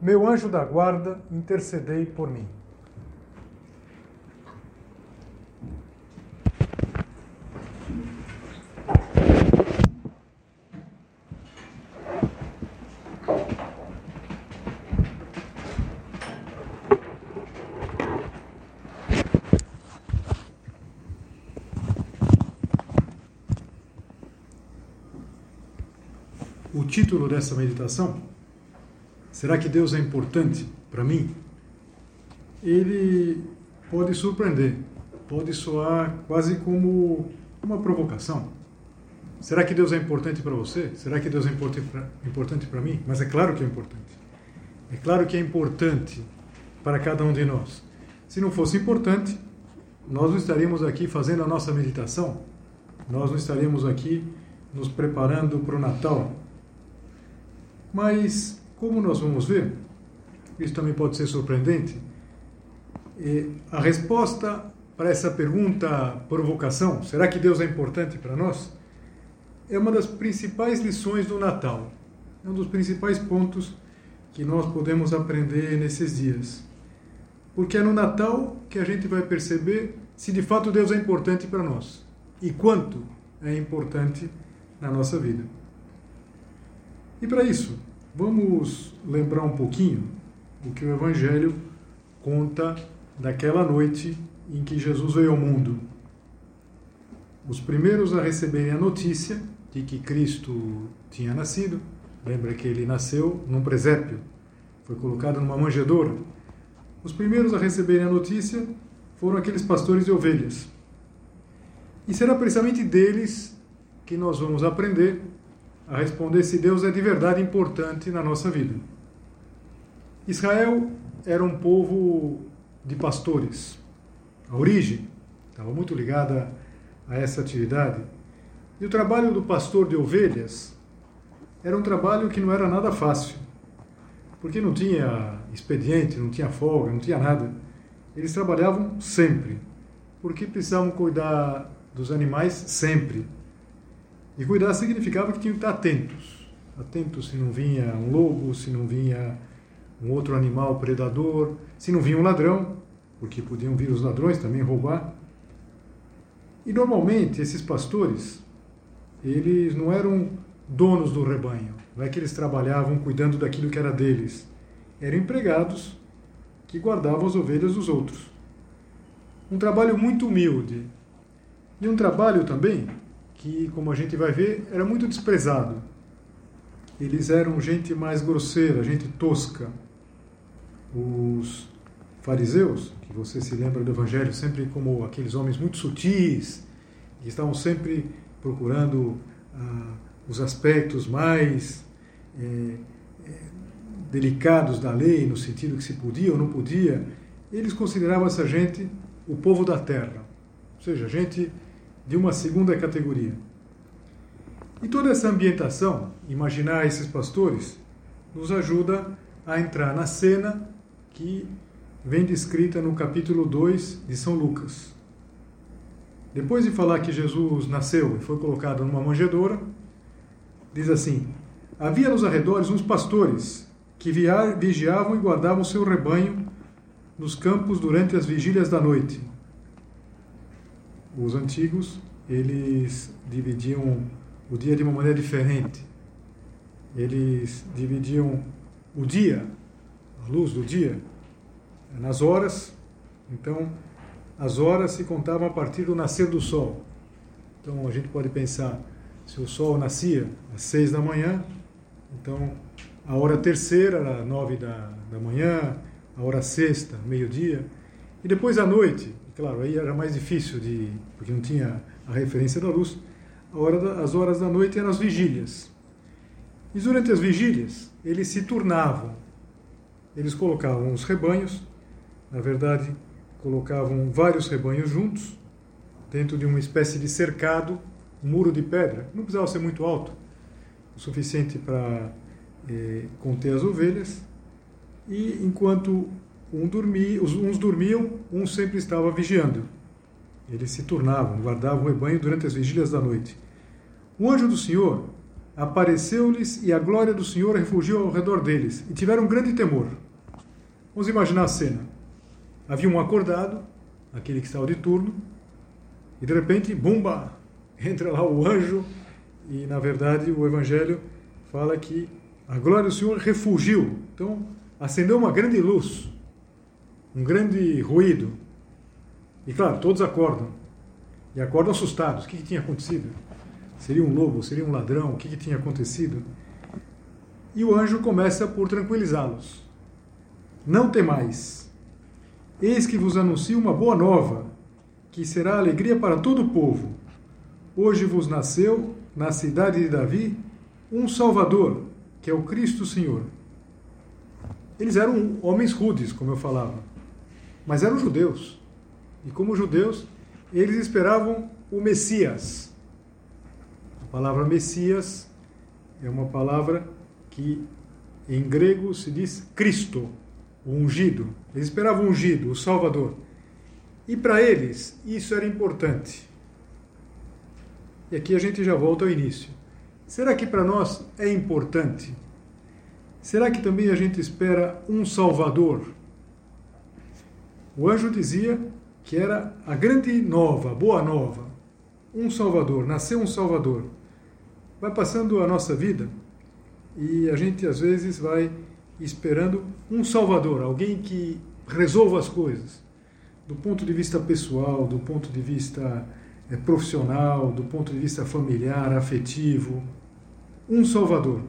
meu anjo da guarda, intercedei por mim. O título dessa meditação Será que Deus é importante para mim? Ele pode surpreender, pode soar quase como uma provocação. Será que Deus é importante para você? Será que Deus é importante para mim? Mas é claro que é importante. É claro que é importante para cada um de nós. Se não fosse importante, nós não estaríamos aqui fazendo a nossa meditação, nós não estaríamos aqui nos preparando para o Natal. Mas como nós vamos ver, isso também pode ser surpreendente, a resposta para essa pergunta, provocação, será que Deus é importante para nós? É uma das principais lições do Natal. É um dos principais pontos que nós podemos aprender nesses dias. Porque é no Natal que a gente vai perceber se de fato Deus é importante para nós e quanto é importante na nossa vida. E para isso, Vamos lembrar um pouquinho o que o Evangelho conta daquela noite em que Jesus veio ao mundo. Os primeiros a receberem a notícia de que Cristo tinha nascido, lembra que ele nasceu num presépio, foi colocado numa manjedoura. Os primeiros a receberem a notícia foram aqueles pastores de ovelhas. E será precisamente deles que nós vamos aprender a responder se Deus é de verdade importante na nossa vida. Israel era um povo de pastores. A origem estava muito ligada a essa atividade. E o trabalho do pastor de ovelhas era um trabalho que não era nada fácil, porque não tinha expediente, não tinha folga, não tinha nada. Eles trabalhavam sempre, porque precisavam cuidar dos animais sempre. E cuidar significava que tinham que estar atentos. Atentos se não vinha um lobo, se não vinha um outro animal predador, se não vinha um ladrão, porque podiam vir os ladrões também roubar. E normalmente esses pastores, eles não eram donos do rebanho, não é que eles trabalhavam cuidando daquilo que era deles. Eram empregados que guardavam as ovelhas dos outros. Um trabalho muito humilde. E um trabalho também que, como a gente vai ver, era muito desprezado. Eles eram gente mais grosseira, gente tosca. Os fariseus, que você se lembra do Evangelho sempre como aqueles homens muito sutis, que estavam sempre procurando ah, os aspectos mais eh, eh, delicados da lei, no sentido que se podia ou não podia, eles consideravam essa gente o povo da terra, ou seja, gente de uma segunda categoria. E toda essa ambientação, imaginar esses pastores, nos ajuda a entrar na cena que vem descrita no capítulo 2 de São Lucas. Depois de falar que Jesus nasceu e foi colocado numa manjedoura, diz assim: Havia nos arredores uns pastores que vigiavam e guardavam seu rebanho nos campos durante as vigílias da noite os antigos eles dividiam o dia de uma maneira diferente. Eles dividiam o dia, a luz do dia, nas horas. Então, as horas se contavam a partir do nascer do sol. Então, a gente pode pensar, se o sol nascia às seis da manhã, então a hora terceira era nove da, da manhã, a hora sexta, meio-dia, e depois à noite, Claro, aí era mais difícil de, porque não tinha a referência da luz. Hora da, as horas da noite eram as vigílias. E durante as vigílias, eles se turnavam. eles colocavam os rebanhos, na verdade, colocavam vários rebanhos juntos, dentro de uma espécie de cercado, um muro de pedra. Não precisava ser muito alto, o suficiente para eh, conter as ovelhas. E enquanto um dormia, uns dormiam, um sempre estava vigiando. Eles se turnavam, guardavam o rebanho durante as vigílias da noite. O anjo do Senhor apareceu-lhes e a glória do Senhor refugiou ao redor deles e tiveram um grande temor. Vamos imaginar a cena. Havia um acordado, aquele que estava de turno, e de repente, bumba, entra lá o anjo e na verdade o evangelho fala que a glória do Senhor refugiu. Então, acendeu uma grande luz, um grande ruído. E claro, todos acordam. E acordam assustados. O que, que tinha acontecido? Seria um lobo? Seria um ladrão? O que, que tinha acontecido? E o anjo começa por tranquilizá-los. Não temais. Eis que vos anuncio uma boa nova, que será alegria para todo o povo. Hoje vos nasceu, na cidade de Davi, um Salvador, que é o Cristo Senhor. Eles eram homens rudes, como eu falava, mas eram judeus. E como judeus, eles esperavam o Messias, a palavra Messias é uma palavra que em grego se diz Cristo, o ungido. Eles esperavam o ungido, o Salvador. E para eles isso era importante. E aqui a gente já volta ao início. Será que para nós é importante? Será que também a gente espera um Salvador? O anjo dizia que era a grande nova, boa nova. Um Salvador, nasceu um Salvador vai passando a nossa vida e a gente às vezes vai esperando um salvador, alguém que resolva as coisas, do ponto de vista pessoal, do ponto de vista é, profissional, do ponto de vista familiar, afetivo, um salvador.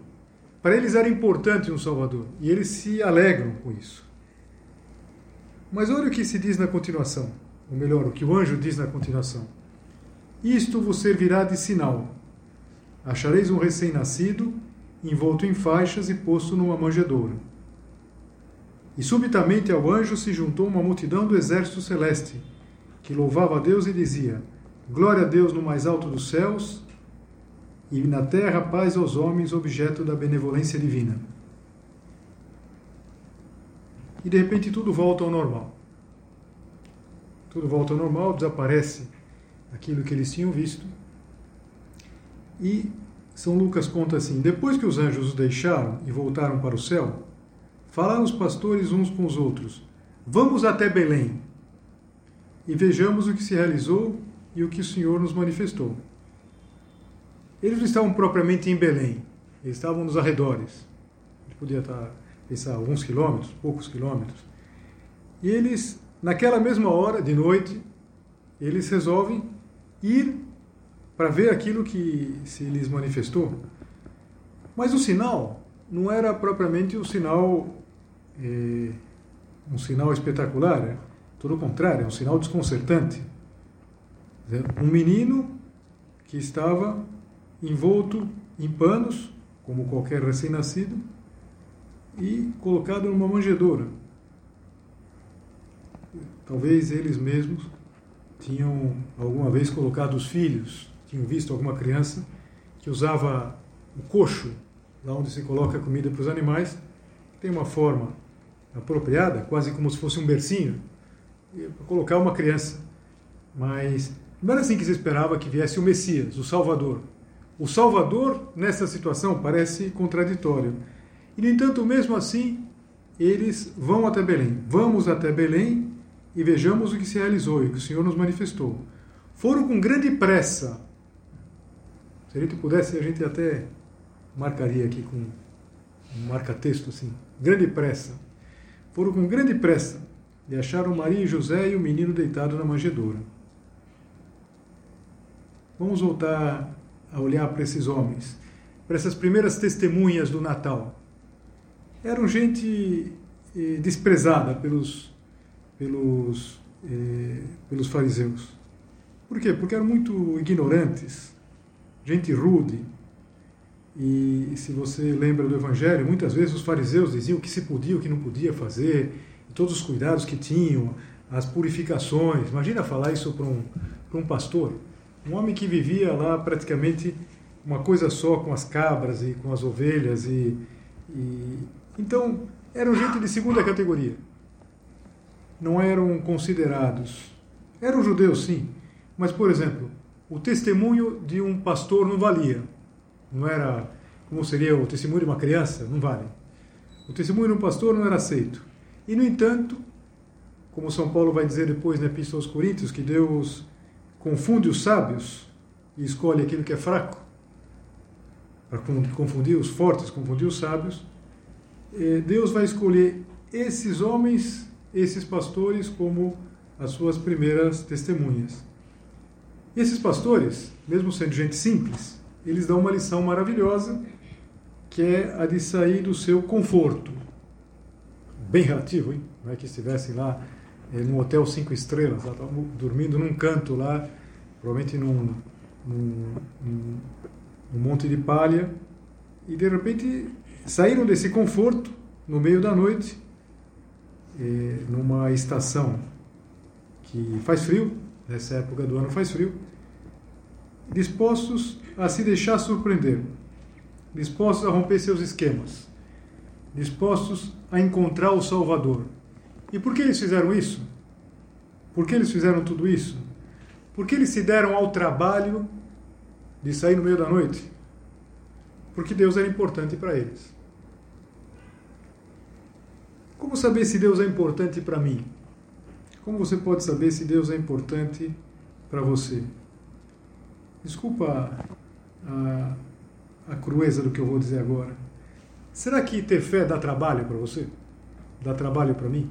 Para eles era importante um salvador e eles se alegram com isso. Mas olha o que se diz na continuação, ou melhor, o que o anjo diz na continuação. Isto vos servirá de sinal Achareis um recém-nascido, envolto em faixas e posto numa manjedoura. E subitamente ao anjo se juntou uma multidão do exército celeste, que louvava a Deus e dizia: Glória a Deus no mais alto dos céus, e na terra paz aos homens, objeto da benevolência divina. E de repente tudo volta ao normal. Tudo volta ao normal, desaparece aquilo que eles tinham visto e São Lucas conta assim: Depois que os anjos os deixaram e voltaram para o céu, falaram os pastores uns com os outros: Vamos até Belém e vejamos o que se realizou e o que o Senhor nos manifestou. Eles não estavam propriamente em Belém, eles estavam nos arredores. A podia estar, pensar, alguns quilômetros, poucos quilômetros. E eles, naquela mesma hora, de noite, eles resolvem ir para ver aquilo que se lhes manifestou. Mas o sinal não era propriamente um sinal, eh, um sinal espetacular, é? todo o contrário, é um sinal desconcertante. Um menino que estava envolto em panos, como qualquer recém-nascido, e colocado numa manjedoura. Talvez eles mesmos tinham alguma vez colocado os filhos tinham visto alguma criança que usava o coxo, lá onde se coloca a comida para os animais, tem uma forma apropriada, quase como se fosse um bercinho, para colocar uma criança. Mas não era assim que se esperava que viesse o Messias, o Salvador. O Salvador, nessa situação, parece contraditório. E, no entanto, mesmo assim, eles vão até Belém. Vamos até Belém e vejamos o que se realizou e o que o Senhor nos manifestou. Foram com grande pressa se a gente pudesse, a gente até marcaria aqui com um marca-texto assim, grande pressa. Foram com grande pressa e acharam Maria e José e o menino deitado na manjedoura. Vamos voltar a olhar para esses homens, para essas primeiras testemunhas do Natal. Eram gente eh, desprezada pelos, pelos, eh, pelos fariseus. Por quê? Porque eram muito ignorantes, gente rude. E se você lembra do Evangelho, muitas vezes os fariseus diziam o que se podia, o que não podia fazer, todos os cuidados que tinham, as purificações. Imagina falar isso para um, para um pastor, um homem que vivia lá praticamente uma coisa só com as cabras e com as ovelhas e, e então eram gente de segunda categoria. Não eram considerados. Eram judeus, sim, mas por exemplo, o testemunho de um pastor não valia. Não era como seria o testemunho de uma criança, não vale. O testemunho de um pastor não era aceito. E no entanto, como São Paulo vai dizer depois na Epístola aos Coríntios, que Deus confunde os sábios e escolhe aquilo que é fraco, para confundir os fortes, confundir os sábios, Deus vai escolher esses homens, esses pastores, como as suas primeiras testemunhas. Esses pastores, mesmo sendo gente simples, eles dão uma lição maravilhosa, que é a de sair do seu conforto. Bem relativo, hein? Não é que estivessem lá é, num hotel cinco estrelas, lá, dormindo num canto lá, provavelmente num, num, num, num monte de palha, e de repente saíram desse conforto no meio da noite, é, numa estação que faz frio, nessa época do ano faz frio, dispostos a se deixar surpreender, dispostos a romper seus esquemas, dispostos a encontrar o Salvador. E por que eles fizeram isso? Por que eles fizeram tudo isso? Porque eles se deram ao trabalho de sair no meio da noite? Porque Deus era importante para eles. Como saber se Deus é importante para mim? Como você pode saber se Deus é importante para você? Desculpa a, a crueza do que eu vou dizer agora. Será que ter fé dá trabalho para você? Dá trabalho para mim?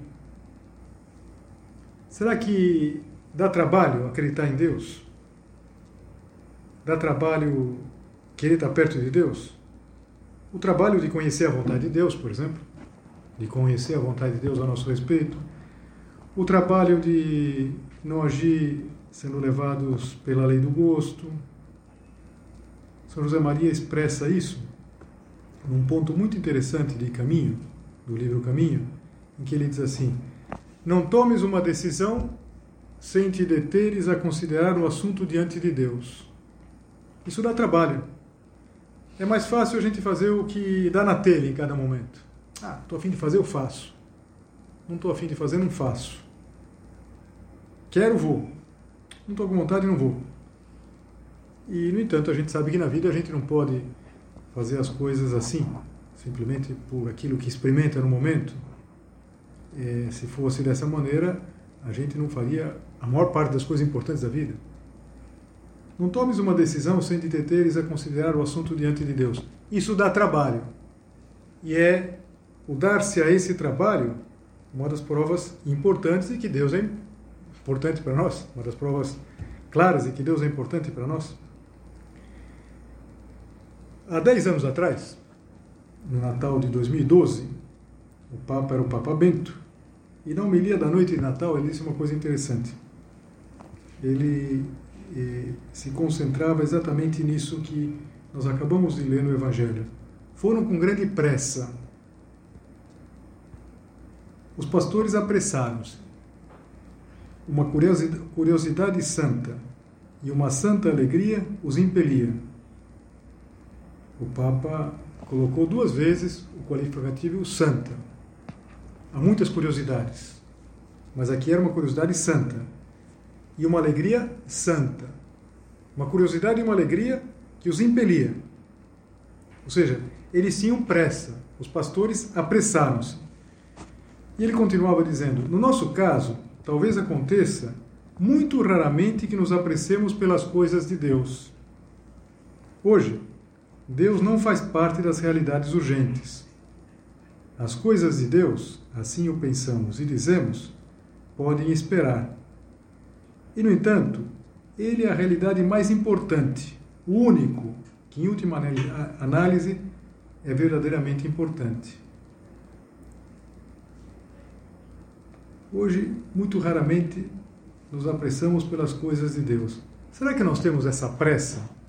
Será que dá trabalho acreditar em Deus? Dá trabalho querer estar perto de Deus? O trabalho de conhecer a vontade de Deus, por exemplo, de conhecer a vontade de Deus a nosso respeito. O trabalho de não agir sendo levados pela lei do gosto. São José Maria expressa isso num ponto muito interessante de Caminho, do livro Caminho, em que ele diz assim: não tomes uma decisão sem te deteres a considerar o assunto diante de Deus. Isso dá trabalho. É mais fácil a gente fazer o que dá na telha em cada momento. Ah, estou afim de fazer, eu faço. Não estou afim de fazer, não faço. Quero, vou. Não estou com vontade, não vou. E, no entanto, a gente sabe que na vida a gente não pode fazer as coisas assim, simplesmente por aquilo que experimenta no momento é, se fosse dessa maneira, a gente não faria a maior parte das coisas importantes da vida. Não tomes uma decisão sem te deteres a considerar o assunto diante de Deus. Isso dá trabalho. E é o dar-se a esse trabalho uma das provas importantes de que Deus é importante para nós, uma das provas claras de que Deus é importante para nós. Há 10 anos atrás, no Natal de 2012, o Papa era o Papa Bento, e na homilia da noite de Natal ele disse uma coisa interessante. Ele se concentrava exatamente nisso que nós acabamos de ler no Evangelho. Foram com grande pressa. Os pastores apressaram-se. Uma curiosidade, curiosidade santa e uma santa alegria os impelia. O Papa colocou duas vezes o qualificativo santa Há muitas curiosidades, mas aqui era uma curiosidade santa e uma alegria santa. Uma curiosidade e uma alegria que os impelia. Ou seja, eles tinham pressa, os pastores apressaram-se. E ele continuava dizendo: No nosso caso, talvez aconteça muito raramente que nos apressemos pelas coisas de Deus. Hoje, Deus não faz parte das realidades urgentes. As coisas de Deus assim o pensamos e dizemos, podem esperar. E, no entanto, ele é a realidade mais importante, o único que, em última análise, é verdadeiramente importante. Hoje, muito raramente, nos apressamos pelas coisas de Deus. Será que nós temos essa pressa?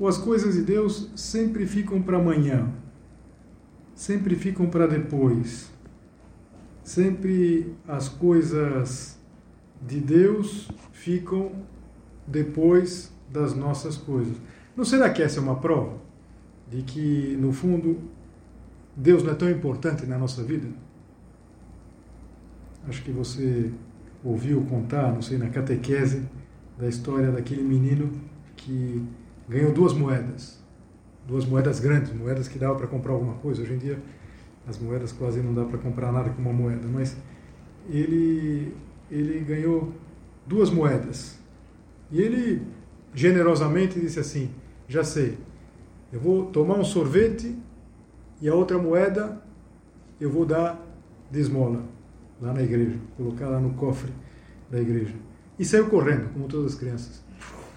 ou as coisas de Deus sempre ficam para amanhã, sempre ficam para depois. Sempre as coisas de Deus ficam depois das nossas coisas. Não será que essa é uma prova de que, no fundo, Deus não é tão importante na nossa vida? Acho que você ouviu contar, não sei, na catequese, da história daquele menino que ganhou duas moedas. Duas moedas grandes, moedas que dava para comprar alguma coisa. Hoje em dia, as moedas quase não dá para comprar nada com uma moeda, mas ele, ele ganhou duas moedas. E ele generosamente disse assim: Já sei, eu vou tomar um sorvete e a outra moeda eu vou dar de esmola lá na igreja, colocar lá no cofre da igreja. E saiu correndo, como todas as crianças.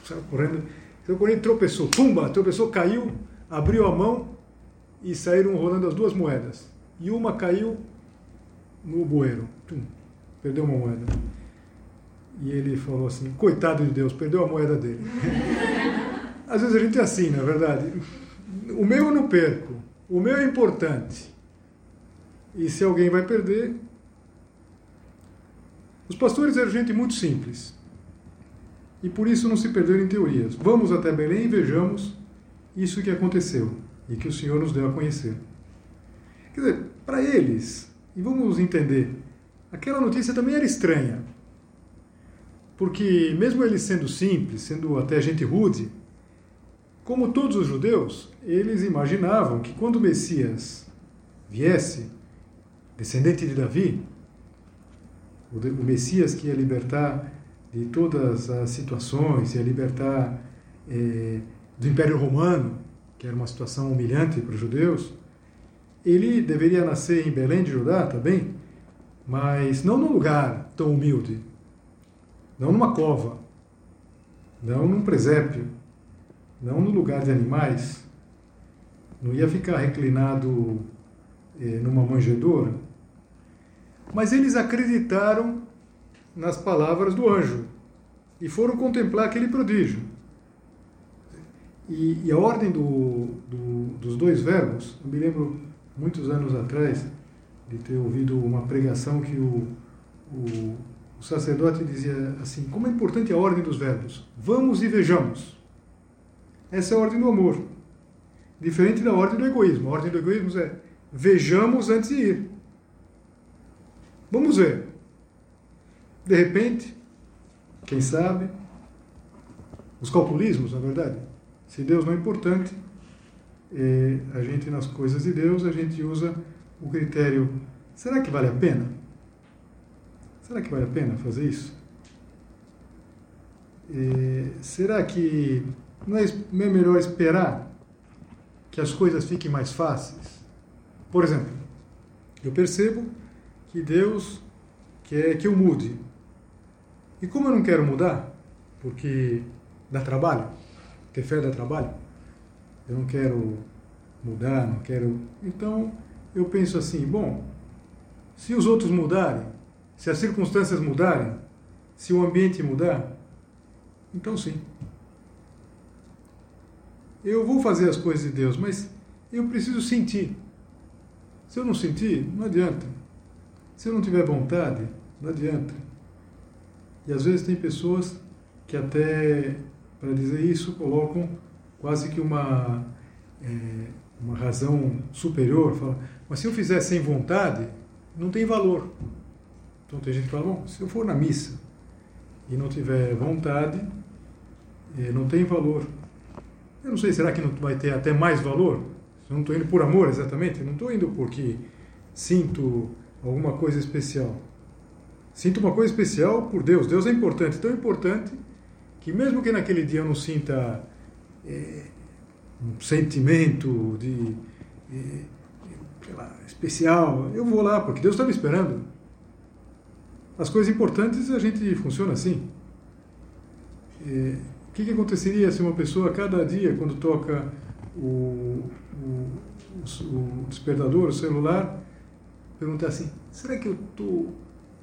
Saiu correndo, saiu correndo, tropeçou, pumba, tropeçou, caiu, abriu a mão e saíram rolando as duas moedas. E uma caiu no bueiro, tum, perdeu uma moeda. E ele falou assim: coitado de Deus, perdeu a moeda dele. Às vezes a gente é assim, na é verdade. O meu eu não perco, o meu é importante. E se alguém vai perder, os pastores eram gente muito simples. E por isso não se perderam em teorias. Vamos até Belém e vejamos isso que aconteceu e que o Senhor nos deu a conhecer. Quer dizer, para eles, e vamos entender, aquela notícia também era estranha. Porque, mesmo eles sendo simples, sendo até gente rude, como todos os judeus, eles imaginavam que quando o Messias viesse, descendente de Davi, o Messias que ia libertar de todas as situações, ia libertar é, do Império Romano, que era uma situação humilhante para os judeus, ele deveria nascer em Belém de Judá também, mas não num lugar tão humilde, não numa cova, não num presépio, não no lugar de animais, não ia ficar reclinado eh, numa manjedoura, mas eles acreditaram nas palavras do anjo e foram contemplar aquele prodígio. E, e a ordem do, do, dos dois verbos, eu me lembro muitos anos atrás de ter ouvido uma pregação que o, o, o sacerdote dizia assim: como é importante a ordem dos verbos. Vamos e vejamos. Essa é a ordem do amor. Diferente da ordem do egoísmo. A ordem do egoísmo é vejamos antes de ir. Vamos ver. De repente, quem sabe, os calculismos, na verdade, se Deus não é importante, é, a gente nas coisas de Deus, a gente usa o critério, será que vale a pena? Será que vale a pena fazer isso? É, será que não é, não é melhor esperar que as coisas fiquem mais fáceis? Por exemplo, eu percebo que Deus quer que eu mude. E como eu não quero mudar, porque dá trabalho, ter fé dá trabalho, eu não quero mudar, não quero. Então eu penso assim: bom, se os outros mudarem, se as circunstâncias mudarem, se o ambiente mudar, então sim. Eu vou fazer as coisas de Deus, mas eu preciso sentir. Se eu não sentir, não adianta. Se eu não tiver vontade, não adianta. E às vezes tem pessoas que até, para dizer isso, colocam quase que uma, é, uma razão superior. Fala, mas se eu fizer sem vontade, não tem valor. Então tem gente que fala, bom, se eu for na missa e não tiver vontade, é, não tem valor. Eu não sei, será que não vai ter até mais valor? Eu não estou indo por amor exatamente, eu não estou indo porque sinto alguma coisa especial. Sinto uma coisa especial por Deus. Deus é importante, tão importante que mesmo que naquele dia eu não sinta é, um sentimento de é, lá, especial, eu vou lá porque Deus está me esperando. As coisas importantes a gente funciona assim. É, o que, que, aconteceria se uma pessoa cada dia quando toca o, o, o despertador, o celular, perguntar assim: será que eu estou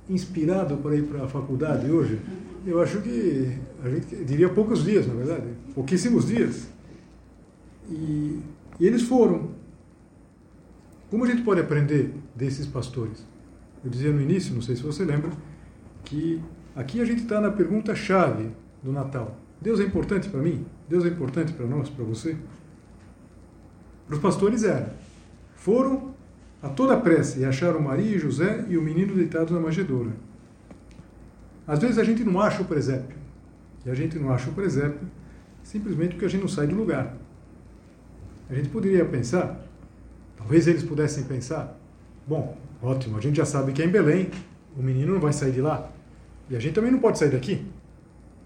inspirado para ir para a faculdade hoje? Eu acho que a gente diria poucos dias, na verdade, pouquíssimos dias. E, e eles foram. Como a gente pode aprender desses pastores? Eu dizia no início, não sei se você lembra, que aqui a gente está na pergunta-chave do Natal. Deus é importante para mim? Deus é importante para nós, para você? Para os pastores era. Foram a toda pressa e acharam Maria e José e o menino deitado na manjedoura. Às vezes a gente não acha o presépio. E a gente não acha o presépio simplesmente porque a gente não sai do lugar. A gente poderia pensar, talvez eles pudessem pensar, bom, ótimo, a gente já sabe que é em Belém, o menino não vai sair de lá. E a gente também não pode sair daqui.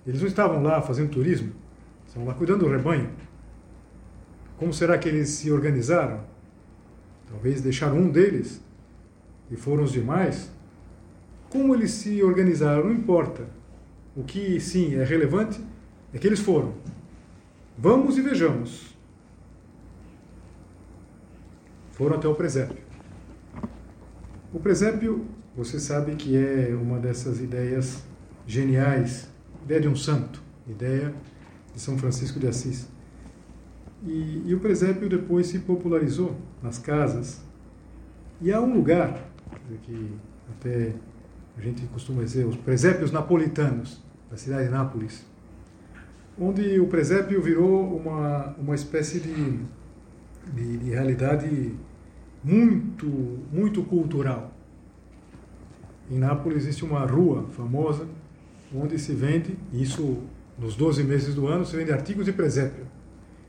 Eles não estavam lá fazendo turismo, estavam lá cuidando do rebanho. Como será que eles se organizaram? Talvez deixaram um deles e foram os demais. Como eles se organizaram, não importa. O que sim é relevante é que eles foram. Vamos e vejamos. Foram até o presépio. O presépio, você sabe que é uma dessas ideias geniais, ideia de um santo, ideia de São Francisco de Assis. E, e o presépio depois se popularizou nas casas. E há um lugar que até a gente costuma dizer, os presépios napolitanos, da cidade de Nápoles, onde o presépio virou uma, uma espécie de, de, de realidade muito, muito cultural. Em Nápoles existe uma rua famosa onde se vende, isso nos 12 meses do ano, se vende artigos de presépio.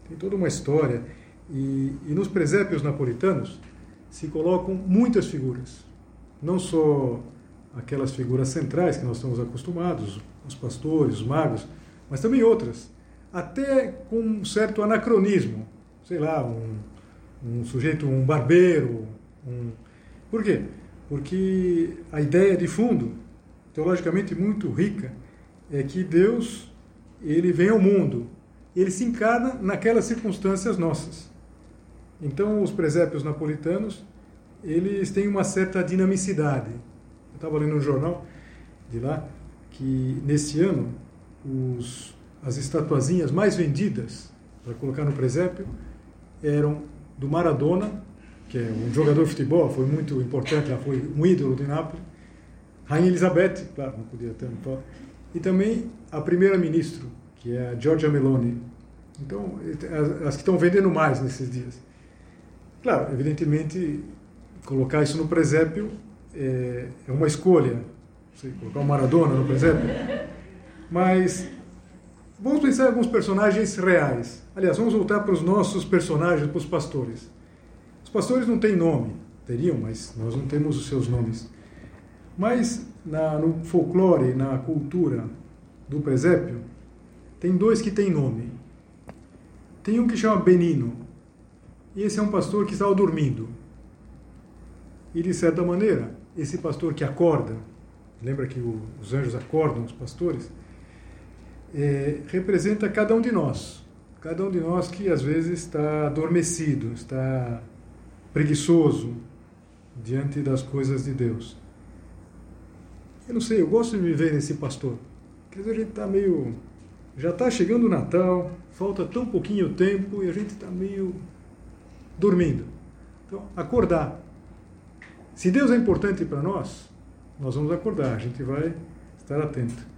Tem toda uma história. E, e nos presépios napolitanos se colocam muitas figuras. Não só aquelas figuras centrais que nós estamos acostumados, os pastores, os magos, mas também outras. Até com um certo anacronismo. Sei lá, um, um sujeito, um barbeiro. Um... Por quê? Porque a ideia de fundo, teologicamente muito rica, é que Deus ele vem ao mundo ele se encarna naquelas circunstâncias nossas. Então, os presépios napolitanos, eles têm uma certa dinamicidade. Eu estava lendo um jornal de lá que, nesse ano, os, as estatuazinhas mais vendidas para colocar no presépio eram do Maradona, que é um jogador de futebol, foi muito importante, já foi um ídolo de Nápoles, Rainha Elizabeth, claro, não podia ter, e também a primeira-ministra, que é a Giorgia Meloni. Então, as, as que estão vendendo mais nesses dias. Claro, evidentemente, colocar isso no presépio é, é uma escolha. Sei, colocar o Maradona no presépio. Mas vamos pensar em alguns personagens reais. Aliás, vamos voltar para os nossos personagens, para os pastores. Os pastores não têm nome, teriam, mas nós não temos os seus nomes. Mas na, no folclore, na cultura do presépio, tem dois que têm nome. Tem um que chama Benino. E esse é um pastor que estava dormindo. E de certa maneira, esse pastor que acorda, lembra que os anjos acordam os pastores, é, representa cada um de nós. Cada um de nós que às vezes está adormecido, está preguiçoso diante das coisas de Deus. Eu não sei, eu gosto de me ver nesse pastor. Quer dizer, a gente está meio já está chegando o Natal, falta tão pouquinho tempo e a gente está meio dormindo. Então, acordar. Se Deus é importante para nós, nós vamos acordar, a gente vai estar atento.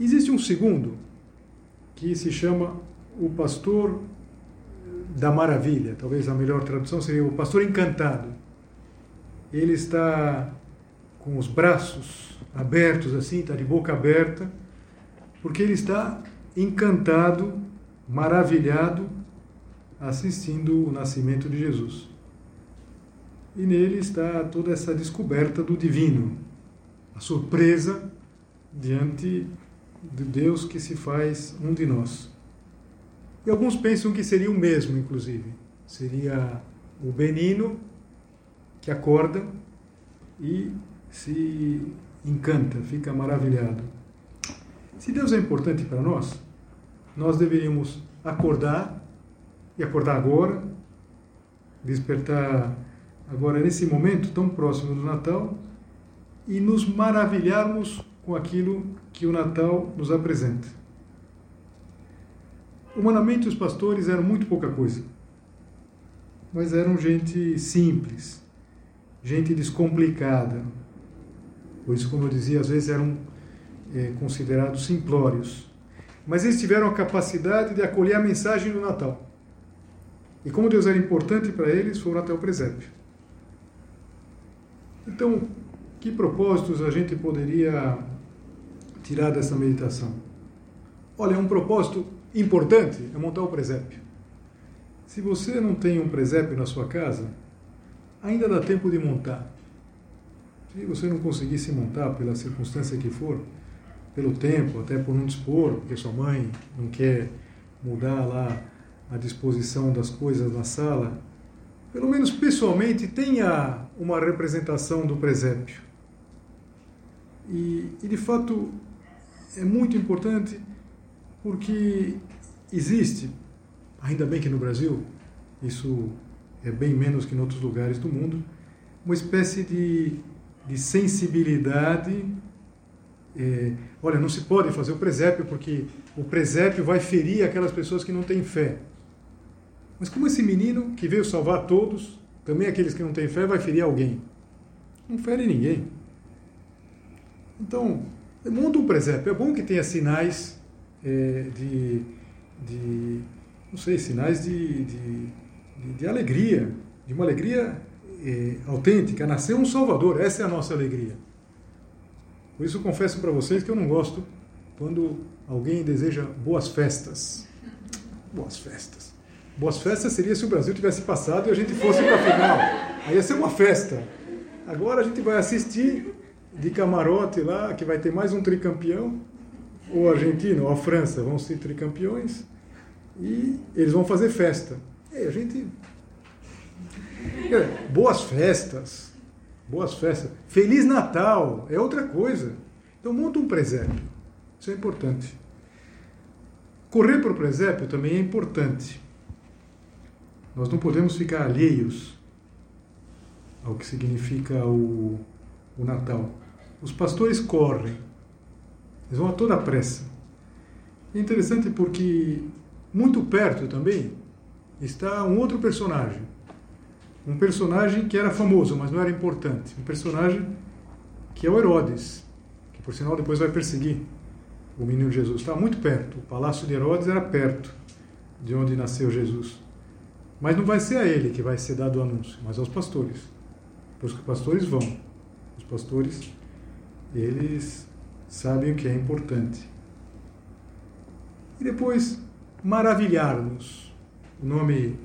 Existe um segundo, que se chama o pastor da maravilha, talvez a melhor tradução seria o pastor encantado. Ele está com os braços abertos assim, está de boca aberta, porque ele está encantado, maravilhado, assistindo o nascimento de Jesus. E nele está toda essa descoberta do divino, a surpresa diante de Deus que se faz um de nós. E alguns pensam que seria o mesmo, inclusive. Seria o benino que acorda e se encanta, fica maravilhado. Se Deus é importante para nós, nós deveríamos acordar, e acordar agora, despertar agora nesse momento tão próximo do Natal, e nos maravilharmos com aquilo que o Natal nos apresenta. Humanamente, os pastores eram muito pouca coisa, mas eram gente simples, gente descomplicada. Por isso, como eu dizia, às vezes eram é, considerados simplórios. Mas eles tiveram a capacidade de acolher a mensagem do Natal. E como Deus era importante para eles, foram até o presépio. Então, que propósitos a gente poderia tirar dessa meditação? Olha, um propósito importante é montar o presépio. Se você não tem um presépio na sua casa, ainda dá tempo de montar. Se você não conseguisse montar pela circunstância que for, pelo tempo, até por não dispor, porque sua mãe não quer mudar lá a disposição das coisas na sala, pelo menos pessoalmente tenha uma representação do presépio. E, e de fato é muito importante porque existe, ainda bem que no Brasil, isso é bem menos que em outros lugares do mundo, uma espécie de, de sensibilidade. É, olha, não se pode fazer o presépio porque o presépio vai ferir aquelas pessoas que não têm fé. Mas como esse menino que veio salvar todos, também aqueles que não têm fé, vai ferir alguém? Não fere ninguém. Então, monta um presépio. É bom que tenha sinais é, de, de, não sei, sinais de, de, de, de alegria, de uma alegria é, autêntica. Nasceu um Salvador, essa é a nossa alegria. Por isso, confesso para vocês que eu não gosto quando alguém deseja boas festas. Boas festas. Boas festas seria se o Brasil tivesse passado e a gente fosse para a final. Aí ia ser uma festa. Agora a gente vai assistir de camarote lá, que vai ter mais um tricampeão, ou a Argentina ou a França vão ser tricampeões, e eles vão fazer festa. E a gente. Boas festas. Boas festas. Feliz Natal é outra coisa. Então monta um presépio. Isso é importante. Correr para o presépio também é importante. Nós não podemos ficar alheios ao que significa o, o Natal. Os pastores correm, eles vão a toda pressa. É interessante porque muito perto também está um outro personagem. Um personagem que era famoso, mas não era importante. Um personagem que é o Herodes, que por sinal depois vai perseguir o menino Jesus. Está muito perto. O palácio de Herodes era perto de onde nasceu Jesus. Mas não vai ser a ele que vai ser dado o anúncio, mas aos pastores. Pois os pastores vão. Os pastores eles sabem o que é importante. E depois, maravilhar-nos. O nome,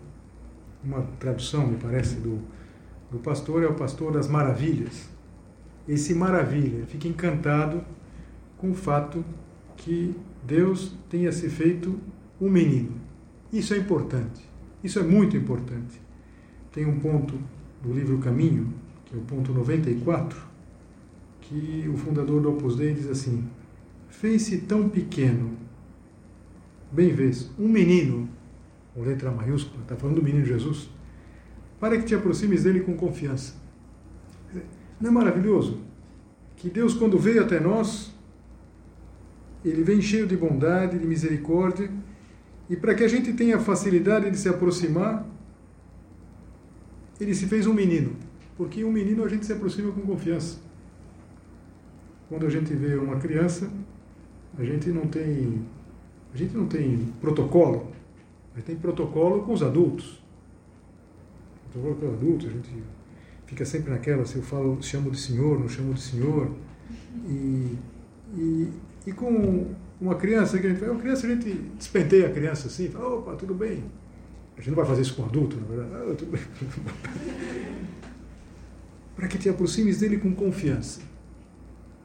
uma tradução, me parece, do, do pastor é o pastor das maravilhas. Esse maravilha, fica encantado com o fato que Deus tenha se feito um menino. Isso é importante. Isso é muito importante. Tem um ponto do livro Caminho, que é o ponto 94, que o fundador do Opus Dei diz assim: fez-se tão pequeno, bem vês, um menino, com letra maiúscula, está falando do menino Jesus, para que te aproximes dele com confiança. Não é maravilhoso? Que Deus, quando veio até nós, ele vem cheio de bondade, de misericórdia, e para que a gente tenha facilidade de se aproximar, ele se fez um menino, porque um menino a gente se aproxima com confiança. Quando a gente vê uma criança, a gente não tem, a gente não tem protocolo, gente tem protocolo com os adultos. Protocolo com os adultos, a gente fica sempre naquela, se eu falo, chamo de senhor, não chamo de senhor. E, e, e com uma criança, que a gente, uma criança a gente despenteia a criança assim, fala, opa, tudo bem. A gente não vai fazer isso com adulto, na verdade. Ah, tudo bem. Para que te aproximes dele com confiança.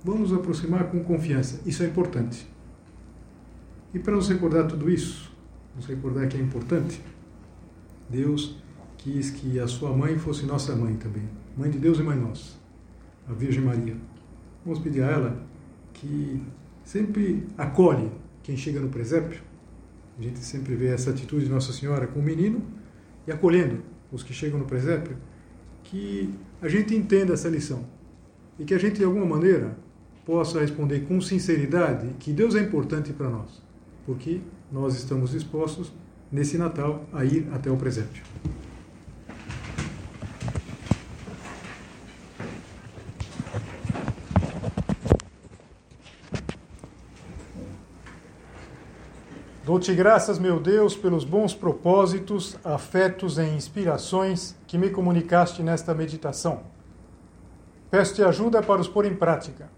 Vamos nos aproximar com confiança. Isso é importante. E para nos recordar tudo isso, nos recordar que é importante, Deus quis que a sua mãe fosse nossa mãe também. Mãe de Deus e mãe nossa, a Virgem Maria. Vamos pedir a ela que sempre acolhe quem chega no presépio. A gente sempre vê essa atitude de Nossa Senhora com o menino e acolhendo os que chegam no presépio, que a gente entenda essa lição e que a gente, de alguma maneira, possa responder com sinceridade que Deus é importante para nós, porque nós estamos dispostos, nesse Natal, a ir até o presépio. Dou-te graças, meu Deus, pelos bons propósitos, afetos e inspirações que me comunicaste nesta meditação. Peço-te ajuda para os pôr em prática.